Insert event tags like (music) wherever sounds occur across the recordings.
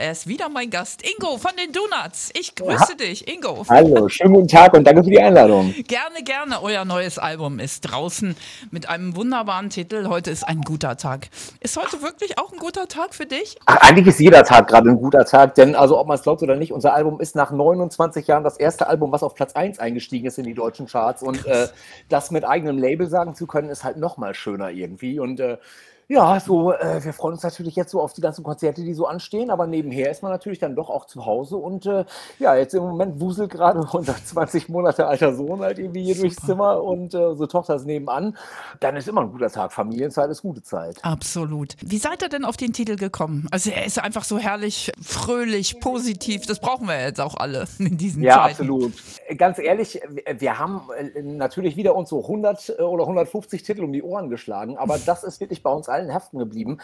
Er ist wieder mein Gast, Ingo von den Donuts. Ich grüße dich, Ingo. Hallo, (laughs) schönen guten Tag und danke für die Einladung. Gerne, gerne. Euer neues Album ist draußen mit einem wunderbaren Titel. Heute ist ein guter Tag. Ist heute wirklich auch ein guter Tag für dich? Ach, eigentlich ist jeder Tag gerade ein guter Tag, denn also ob man es glaubt oder nicht, unser Album ist nach 29 Jahren das erste Album, was auf Platz 1 eingestiegen ist in die deutschen Charts und äh, das mit eigenem Label sagen zu können, ist halt noch mal schöner irgendwie und äh, ja, so, äh, wir freuen uns natürlich jetzt so auf die ganzen Konzerte, die so anstehen, aber nebenher ist man natürlich dann doch auch zu Hause und äh, ja, jetzt im Moment wuselt gerade (laughs) unser 20 Monate alter Sohn halt irgendwie hier durchs Zimmer und äh, unsere Tochter ist nebenan. Dann ist immer ein guter Tag. Familienzeit ist gute Zeit. Absolut. Wie seid ihr denn auf den Titel gekommen? Also er ist einfach so herrlich, fröhlich, positiv. Das brauchen wir jetzt auch alle in diesen Ja, Zeiten. absolut. Ganz ehrlich, wir- haben äh, natürlich wieder uns so 100 oder 150 Titel um die Ohren geschlagen, aber das ist wirklich bei uns allen haften geblieben,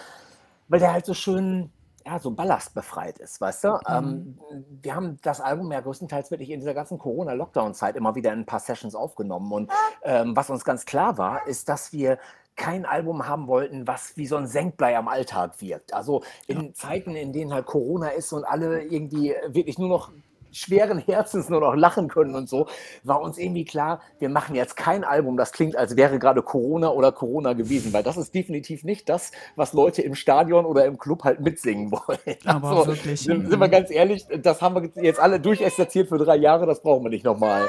weil der halt so schön, ja, so ballastbefreit ist, weißt du? Ähm, wir haben das Album ja größtenteils wirklich in dieser ganzen Corona-Lockdown-Zeit immer wieder in ein paar Sessions aufgenommen. Und ähm, was uns ganz klar war, ist, dass wir kein Album haben wollten, was wie so ein Senkblei am Alltag wirkt. Also in Zeiten, in denen halt Corona ist und alle irgendwie wirklich nur noch schweren Herzens nur noch lachen können und so, war uns irgendwie klar, wir machen jetzt kein Album, das klingt, als wäre gerade Corona oder Corona gewesen, weil das ist definitiv nicht das, was Leute im Stadion oder im Club halt mitsingen wollen. Aber (laughs) Also, wirklich, Sind, sind wir ganz ehrlich, das haben wir jetzt alle durchexerziert für drei Jahre, das brauchen wir nicht nochmal.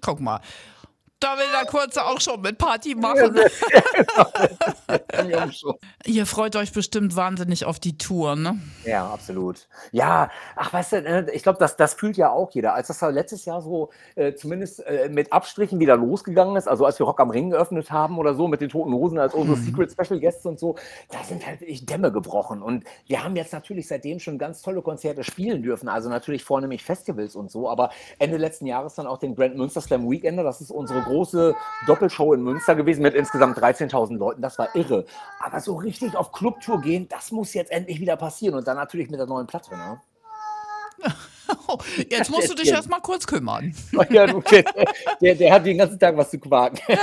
Guck mal. Da will der Kurze auch schon mit Party (laughs) machen. Ihr freut euch bestimmt wahnsinnig auf die Tour, ne? Ja, absolut. Ja, ach, weißt du, ne, ich glaube, das, das fühlt ja auch jeder. Als das letztes Jahr so äh, zumindest äh, mit Abstrichen wieder losgegangen ist, also als wir Rock am Ring geöffnet haben oder so mit den Toten Hosen als unsere Secret Special Guests und so, da sind halt wirklich Dämme gebrochen. Und wir haben jetzt natürlich seitdem schon ganz tolle Konzerte spielen dürfen, also natürlich vornehmlich Festivals und so, aber Ende letzten Jahres dann auch den Grand Münster Slam Weekender, das ist unsere große Doppelshow in Münster gewesen mit insgesamt 13.000 Leuten, das war irre. Aber so richtig auf Clubtour gehen, das muss jetzt endlich wieder passieren und dann natürlich mit der neuen Platte, ne? (laughs) Jetzt musst du dich Erzähl. erst mal kurz kümmern. (laughs) Ja, der, der hat den ganzen Tag was zu quaken. (laughs)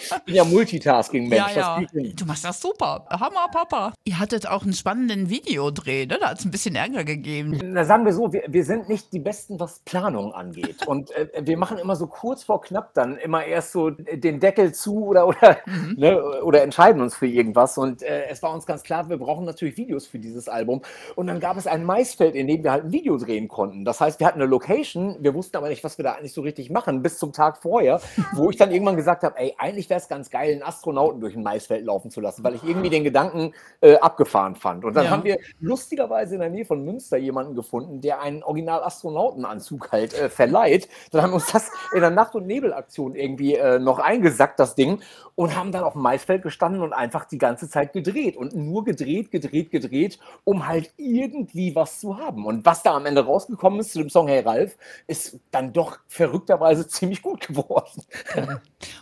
Ich bin ja Multitasking-Mensch. Ja, ja. Du machst das super. Hammer, Papa. Ihr hattet auch einen spannenden Videodreh, ne? Da hat es ein bisschen Ärger gegeben. Na, sagen wir so, wir, wir sind nicht die Besten, was Planung angeht. Und äh, wir machen immer so kurz vor knapp dann immer erst so den Deckel zu oder, oder, ne, oder entscheiden uns für irgendwas. Und äh, es war uns ganz klar, wir brauchen natürlich Videos für dieses Album. Und dann gab es ein Maisfeld, in dem wir halt ein Video drehen konnten. Das heißt, wir hatten eine Location, wir wussten aber nicht, was wir da eigentlich so richtig machen, bis zum Tag vorher, wo ich dann irgendwann gesagt habe, ey, eigentlich wäre es ganz geil, einen Astronauten durch ein Maisfeld laufen zu lassen, weil ich irgendwie den Gedanken äh, abgefahren fand. Und dann Ja. haben wir lustigerweise in der Nähe von Münster jemanden gefunden, der einen Original-Astronautenanzug halt äh, verleiht. Dann haben wir uns das in der Nacht- und Nebelaktion irgendwie äh, noch eingesackt, das Ding, und haben dann auf dem Maisfeld gestanden und einfach die ganze Zeit gedreht und nur gedreht, gedreht, gedreht, um halt irgendwie was zu haben. Und was da am Ende rausgekommen ist zu dem Song Hey Ralf, ist dann doch verrückterweise (laughs) ziemlich gut geworden.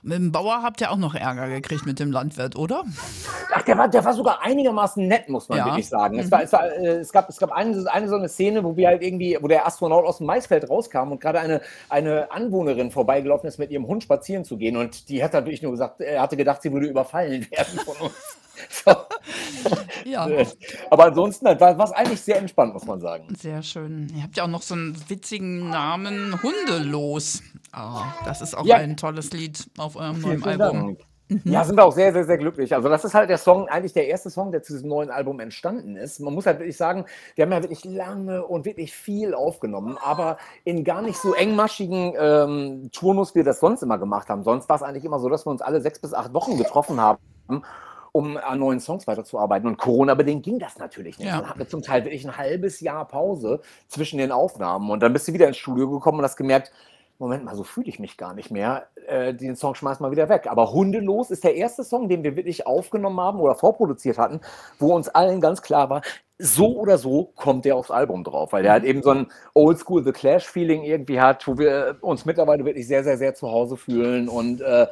Mit dem Bauer habt ihr auch noch Ärger gekriegt mit dem Landwirt, oder? Ach, der war, der war sogar einigermaßen nett, muss man Ja. wirklich sagen. Es, war, es, war, äh, es gab, es gab eine, eine so eine Szene, wo wir halt irgendwie, wo der Astronaut aus dem Maisfeld rauskam und gerade eine, eine Anwohnerin vorbeigelaufen ist, mit ihrem Hund spazieren zu gehen. Und die hat natürlich nur gesagt, er hatte gedacht, sie würde überfallen (laughs) werden von uns. So. (laughs) Ja. Aber ansonsten war es eigentlich sehr entspannt, muss man sagen. Sehr schön. Ihr habt ja auch noch so einen witzigen Namen, Hundelos. Ah, das ist auch Ja. ein tolles Lied auf eurem Vielen, neuen vielen Album. Dank. Ja, sind wir auch sehr, sehr, sehr glücklich. Also das ist halt der Song, eigentlich der erste Song, der zu diesem neuen Album entstanden ist. Man muss halt wirklich sagen, wir haben ja wirklich lange und wirklich viel aufgenommen, aber in gar nicht so engmaschigen ähm, Turnus, wie wir das sonst immer gemacht haben. Sonst war es eigentlich immer so, dass wir uns alle sechs bis acht Wochen getroffen haben um an neuen Songs weiterzuarbeiten. Und Corona-bedingt ging das natürlich nicht. Ja. Dann hatten wir zum Teil wirklich ein halbes Jahr Pause zwischen den Aufnahmen. Und dann bist du wieder ins Studio gekommen und hast gemerkt, Moment mal, so fühle ich mich gar nicht mehr. Äh, den Song schmeiß mal wieder weg. Aber Hundelos ist der erste Song, den wir wirklich aufgenommen haben oder vorproduziert hatten, wo uns allen ganz klar war, so oder so kommt der aufs Album drauf, weil der halt eben so ein Oldschool The Clash-Feeling irgendwie hat, wo wir uns mittlerweile wirklich sehr, sehr, sehr zu Hause fühlen und äh,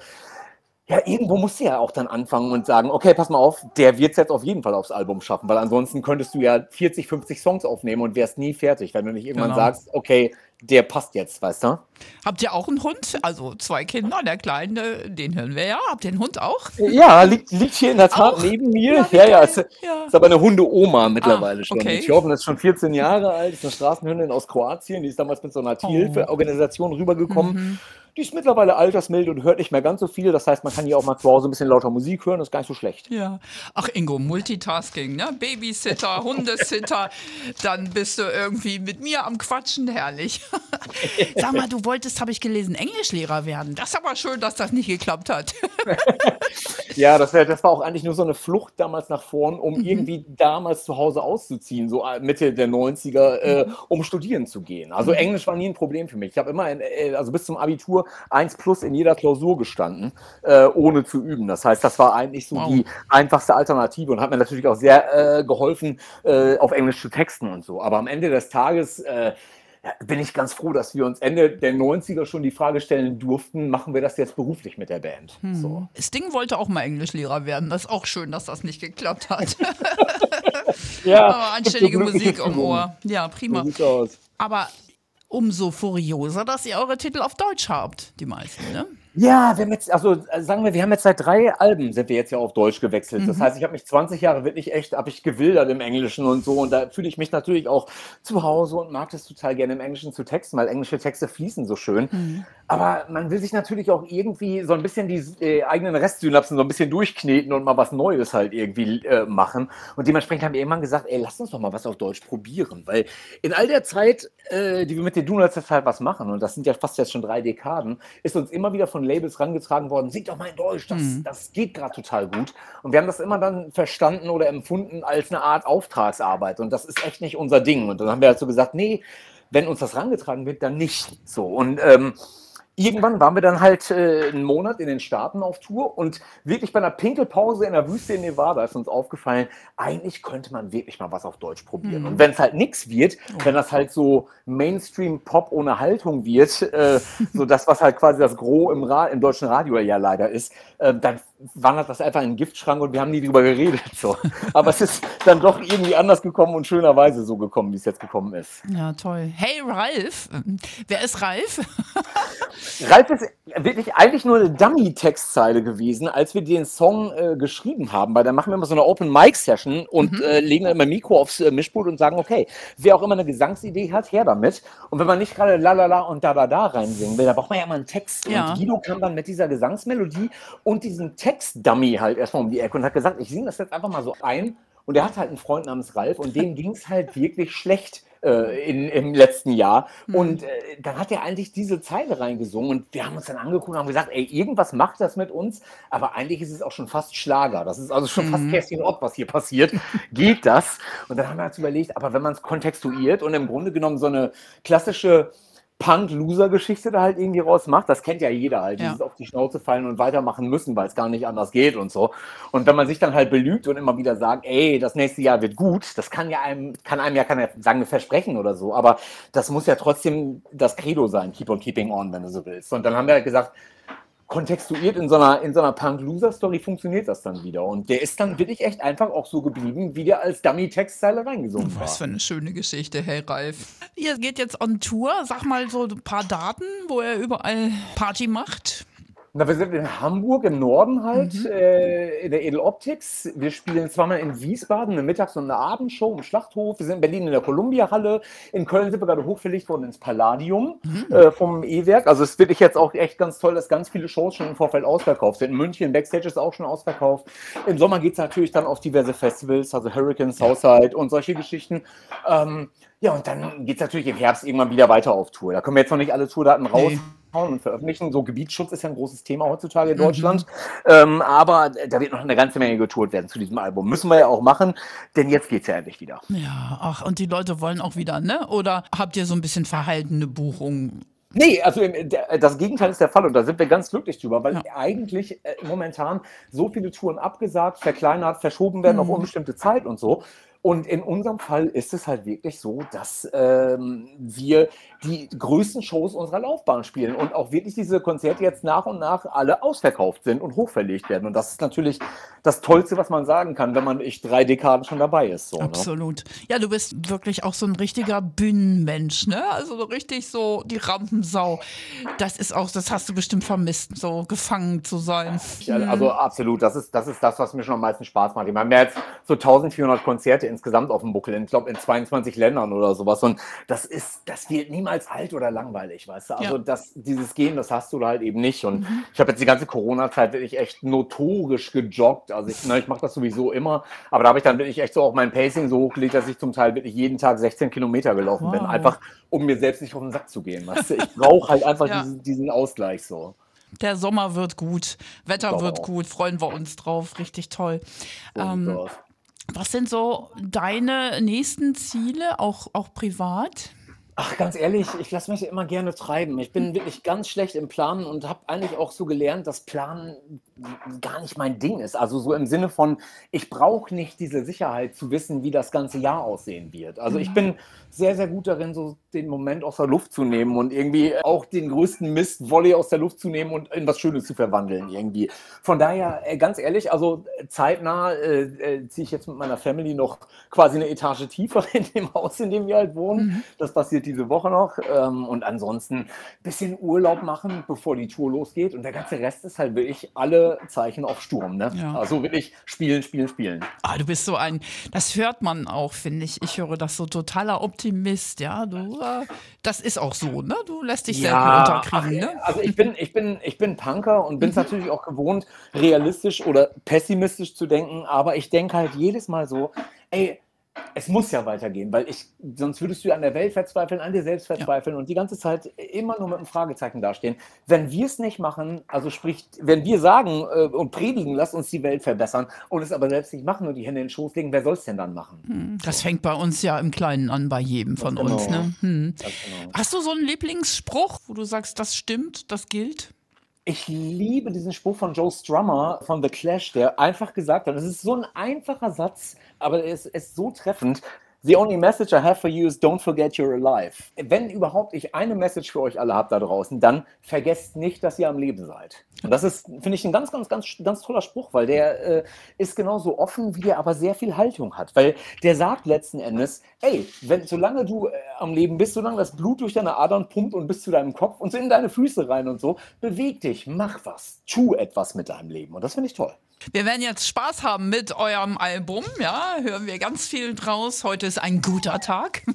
Ja, irgendwo musst du ja auch dann anfangen und sagen, okay, pass mal auf, der wird es jetzt auf jeden Fall aufs Album schaffen, weil ansonsten könntest du ja 40, 50 Songs aufnehmen und wärst nie fertig, wenn du nicht irgendwann Genau. sagst, okay, der passt jetzt, weißt du? Habt ihr auch einen Hund? Also zwei Kinder, der Kleine, den hören wir ja. Habt ihr einen Hund auch? Ja, liegt, liegt hier in der Tat Auch? neben mir. Ja, Ja, ja, ist, Ja. ist aber eine Hunde-Oma mittlerweile Ah, schon. okay. Die Tjoven ist schon 14 Jahre alt, ist eine Straßenhündin aus Kroatien, die ist damals mit so einer Oh. Tierhilfeorganisation rübergekommen. Mhm. Die ist mittlerweile altersmild und hört nicht mehr ganz so viel. Das heißt, man kann hier auch mal zu Hause ein bisschen lauter Musik hören, das ist gar nicht so schlecht. Ja. Ach, Ingo, Multitasking, ne? Babysitter, (laughs) Hundesitter, dann bist du irgendwie mit mir am Quatschen, herrlich. (laughs) Sag mal, du wolltest, habe ich gelesen, Englischlehrer werden. Das ist aber schön, dass das nicht geklappt hat. (laughs) Ja, das, wär, das war auch eigentlich nur so eine Flucht damals nach vorn, um Mhm. irgendwie damals zu Hause auszuziehen, so äh, Mitte der 90er, äh, Mhm. um studieren zu gehen. Also Englisch war nie ein Problem für mich. Ich habe immer, in, äh, also bis zum Abitur 1 plus in jeder Klausur gestanden, äh, ohne zu üben. Das heißt, das war eigentlich so Wow. die einfachste Alternative und hat mir natürlich auch sehr äh, geholfen, äh, auf Englisch zu texten und so. Aber am Ende des Tages äh, bin ich ganz froh, dass wir uns Ende der 90er schon die Frage stellen durften, machen wir das jetzt beruflich mit der Band? So. Sting wollte auch mal Englischlehrer werden. Das ist auch schön, dass das nicht geklappt hat. (laughs) (laughs) Ja, Aber anständige Musik im. Ohr. Ja, prima. So. Aber umso furioser, dass ihr eure Titel auf Deutsch habt, die meisten, ne? Ja, wir haben jetzt, also äh, sagen wir, wir haben jetzt seit drei Alben sind wir jetzt ja auf Deutsch gewechselt. Mhm. Das heißt, ich habe mich 20 Jahre wirklich echt, habe ich gewildert im Englischen und so. Und da fühle ich mich natürlich auch zu Hause und mag das total gerne im Englischen zu texten, weil englische Texte fließen so schön. Mhm. Aber man will sich natürlich auch irgendwie so ein bisschen die äh, eigenen Restsynapsen so ein bisschen durchkneten und mal was Neues halt irgendwie äh, machen. Und dementsprechend haben wir irgendwann gesagt, ey, lass uns doch mal was auf Deutsch probieren. Weil in all der Zeit, äh, die wir mit den Donuts jetzt halt was machen, und das sind ja fast jetzt schon drei Dekaden, ist uns immer wieder von Labels rangetragen worden, sing doch mal in Deutsch, das, das geht gerade total gut. Und wir haben das immer dann verstanden oder empfunden als eine Art Auftragsarbeit. Und das ist echt nicht unser Ding. Und dann haben wir halt so gesagt, nee, wenn uns das rangetragen wird, dann nicht so. Und ähm, irgendwann waren wir dann halt äh, einen Monat in den Staaten auf Tour und wirklich bei einer Pinkelpause in der Wüste in Nevada ist uns aufgefallen, eigentlich könnte man wirklich mal was auf Deutsch probieren. Und wenn es halt nichts wird, wenn das halt so Mainstream-Pop ohne Haltung wird, äh, (laughs) so das, was halt quasi das Gros im, Ra im deutschen Radio ja leider ist, äh, dann wandert das einfach in den Giftschrank und wir haben nie drüber geredet. So. (laughs) Aber es ist dann doch irgendwie anders gekommen und schönerweise so gekommen, wie es jetzt gekommen ist. Ja, toll. Hey, Ralf. Wer ist Ralf? (laughs) Ralf ist wirklich eigentlich nur eine Dummy-Textzeile gewesen, als wir den Song äh, geschrieben haben, weil da machen wir immer so eine Open-Mic-Session und äh, legen dann immer Mikro aufs äh, Mischpult und sagen, okay, wer auch immer eine Gesangsidee hat, her damit. Und wenn man nicht gerade la la la und da da da reinsingen will, da braucht man ja immer einen Text. Ja. Und Guido kam dann mit dieser Gesangsmelodie und diesem Text-Dummy halt erstmal um die Ecke und hat gesagt, ich singe das jetzt einfach mal so ein. Und er hat halt einen Freund namens Ralf und dem ging es halt wirklich schlecht äh, in, im letzten Jahr. Und äh, dann hat er eigentlich diese Zeile reingesungen und wir haben uns dann angeguckt und haben gesagt, ey, irgendwas macht das mit uns, aber eigentlich ist es auch schon fast Schlager. Das ist also schon fast Kerstin Ott, was hier passiert. (laughs) Geht das? Und dann haben wir uns überlegt, aber wenn man es kontextuiert und im Grunde genommen so eine klassische Punk-Loser-Geschichte da halt irgendwie rausmacht. Das kennt ja jeder halt, Ja. dieses auf die Schnauze fallen und weitermachen müssen, weil es gar nicht anders geht und so. Und wenn man sich dann halt belügt und immer wieder sagt, ey, das nächste Jahr wird gut, das kann ja einem, kann einem ja keiner sagen, Versprechen oder so, aber das muss ja trotzdem das Credo sein, keep on keeping on, wenn du so willst. Und dann haben wir halt gesagt, kontextuiert in so einer, in so einer Punk-Loser-Story funktioniert das dann wieder. Und der ist dann wirklich echt einfach auch so geblieben, wie der als Dummy-Textzeile reingesungen war. Was für eine schöne Geschichte, hey Ralf. Ihr geht jetzt on Tour. Sag mal so ein paar Daten, wo er überall Party macht. Na, wir sind in Hamburg im Norden halt, Mhm. äh, in der Edeloptics. Wir spielen zweimal in Wiesbaden eine Mittags- und eine Abendshow im Schlachthof. Wir sind in Berlin in der Columbia-Halle. In Köln sind wir gerade hochverlegt worden ins Palladium Mhm. äh, vom E-Werk. Also es ist wirklich jetzt auch echt ganz toll, dass ganz viele Shows schon im Vorfeld ausverkauft sind. In München, Backstage ist auch schon ausverkauft. Im Sommer geht es natürlich dann auf diverse Festivals, also Hurricane, Southside und solche Geschichten. Ähm, ja, und dann geht es natürlich im Herbst irgendwann wieder weiter auf Tour. Da können wir jetzt noch nicht alle Tourdaten raus Nee. Und veröffentlichen. So Gebietsschutz ist ja ein großes Thema heutzutage in Deutschland. Ähm, aber da wird noch eine ganze Menge getourt werden zu diesem Album. Müssen wir ja auch machen, denn jetzt geht's ja endlich wieder. Ja, ach, und die Leute wollen auch wieder, ne? Oder habt ihr so ein bisschen verhaltene Buchungen? Nee, also das Gegenteil ist der Fall und da sind wir ganz glücklich drüber, weil Ja. eigentlich äh, momentan so viele Touren abgesagt, verkleinert, verschoben werden Mhm. auf unbestimmte Zeit und so. Und in unserem Fall ist es halt wirklich so, dass ähm, wir die größten Shows unserer Laufbahn spielen und auch wirklich diese Konzerte jetzt nach und nach alle ausverkauft sind und hochverlegt werden. Und das ist natürlich das Tollste, was man sagen kann, wenn man echt drei Dekaden schon dabei ist. So, ne? Absolut. Ja, du bist wirklich auch so ein richtiger Bühnenmensch, ne? Also so richtig so die Rampensau. Das ist auch, das hast du bestimmt vermisst, so gefangen zu sein. Ja, also absolut. Das ist, das ist das, was mir schon am meisten Spaß macht. Ich meine, haben jetzt so 1400 Konzerte insgesamt auf dem Buckel, ich glaube in 22 Ländern oder sowas. Und das ist, das wird niemals alt oder langweilig, weißt du? Also Ja. das, dieses Gehen, das hast du da halt eben nicht. Und Mhm. ich habe jetzt die ganze Corona-Zeit wirklich echt notorisch gejoggt. Also ich, ne, ich mache das sowieso immer, aber da habe ich dann wirklich echt so auch mein Pacing so hochgelegt, dass ich zum Teil wirklich jeden Tag 16 Kilometer gelaufen bin. Wow. Einfach, um mir selbst nicht auf den Sack zu gehen. Weißt du? Ich brauche halt einfach (laughs) Ja. diesen, diesen Ausgleich so. Der Sommer wird gut, Wetter wird gut, freuen wir uns drauf, richtig toll. Ähm. Was sind so deine nächsten Ziele, auch, auch privat? Ach, ganz ehrlich, ich lasse mich immer gerne treiben. Ich bin wirklich ganz schlecht im Planen und habe eigentlich auch so gelernt, dass Planen gar nicht mein Ding ist. Also so im Sinne von, ich brauche nicht diese Sicherheit zu wissen, wie das ganze Jahr aussehen wird. Also ich bin sehr, sehr gut darin, so den Moment aus der Luft zu nehmen und irgendwie auch den größten Mist Volley aus der Luft zu nehmen und in was Schönes zu verwandeln irgendwie. Von daher, äh, ganz ehrlich, also zeitnah äh, äh, ziehe ich jetzt mit meiner Family noch quasi eine Etage tiefer (laughs) in dem Haus, in dem wir halt wohnen. Das passiert diese Woche noch. Ähm, und ansonsten ein bisschen Urlaub machen, bevor die Tour losgeht. Und der ganze Rest ist halt wirklich alle Zeichen auf Sturm. Ne? Ja. Also wirklich spielen, spielen, spielen. Ah, du bist so ein, das hört man auch, finde ich. Ich höre das so totaler Optimist, ja. Du, äh, das ist auch so, ne? Du lässt dich selten unterkriegen, ach, ne? Also ich bin, ich bin, ich bin Punker und bin es natürlich auch gewohnt, realistisch oder pessimistisch zu denken, aber ich denke halt jedes Mal so, ey, es muss ja weitergehen, weil ich, sonst würdest du an der Welt verzweifeln, an dir selbst verzweifeln und die ganze Zeit immer nur mit einem Fragezeichen dastehen. Wenn wir es nicht machen, also sprich, wenn wir sagen äh, und predigen, lass uns die Welt verbessern und es aber selbst nicht machen und die Hände in den Schoß legen, wer soll es denn dann machen? Das fängt bei uns ja im Kleinen an, bei jedem von Ganz uns, genau. ne? Hm. Ganz genau. Hast du so einen Lieblingsspruch, wo du sagst, das stimmt, das gilt? Ich liebe diesen Spruch von Joe Strummer von The Clash, der einfach gesagt hat, es ist so ein einfacher Satz, aber er ist, ist so treffend. The only message I have for you is don't forget you're alive. Wenn überhaupt ich eine Message für euch alle habe da draußen, dann vergesst nicht, dass ihr am Leben seid. Und das ist, finde ich, ein ganz, ganz, ganz, ganz toller Spruch, weil der äh, ist genauso offen, wie der aber sehr viel Haltung hat. Weil der sagt letzten Endes, ey, wenn, solange du äh, am Leben bist, solange das Blut durch deine Adern pumpt und bis zu deinem Kopf und so in deine Füße rein und so, beweg dich, mach was, tu etwas mit deinem Leben. Und das finde ich toll. Wir werden jetzt Spaß haben mit eurem Album, ja, hören wir ganz viel draus. Heute ist ein guter Tag. (laughs)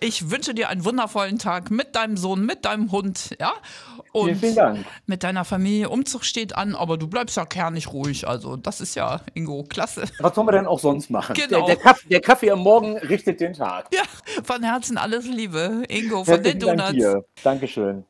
Ich wünsche dir einen wundervollen Tag mit deinem Sohn, mit deinem Hund, ja. Und Vielen, vielen Dank. mit deiner Familie. Umzug steht an, aber du bleibst ja kernig ruhig. Also, das ist ja, Ingo, klasse. Was sollen wir denn auch sonst machen? Genau. Der, der, Kaffee, der Kaffee am Morgen richtet den Tag. Ja, von Herzen alles Liebe. Ingo von den Herzlichen Dank Donuts. dir. Dankeschön.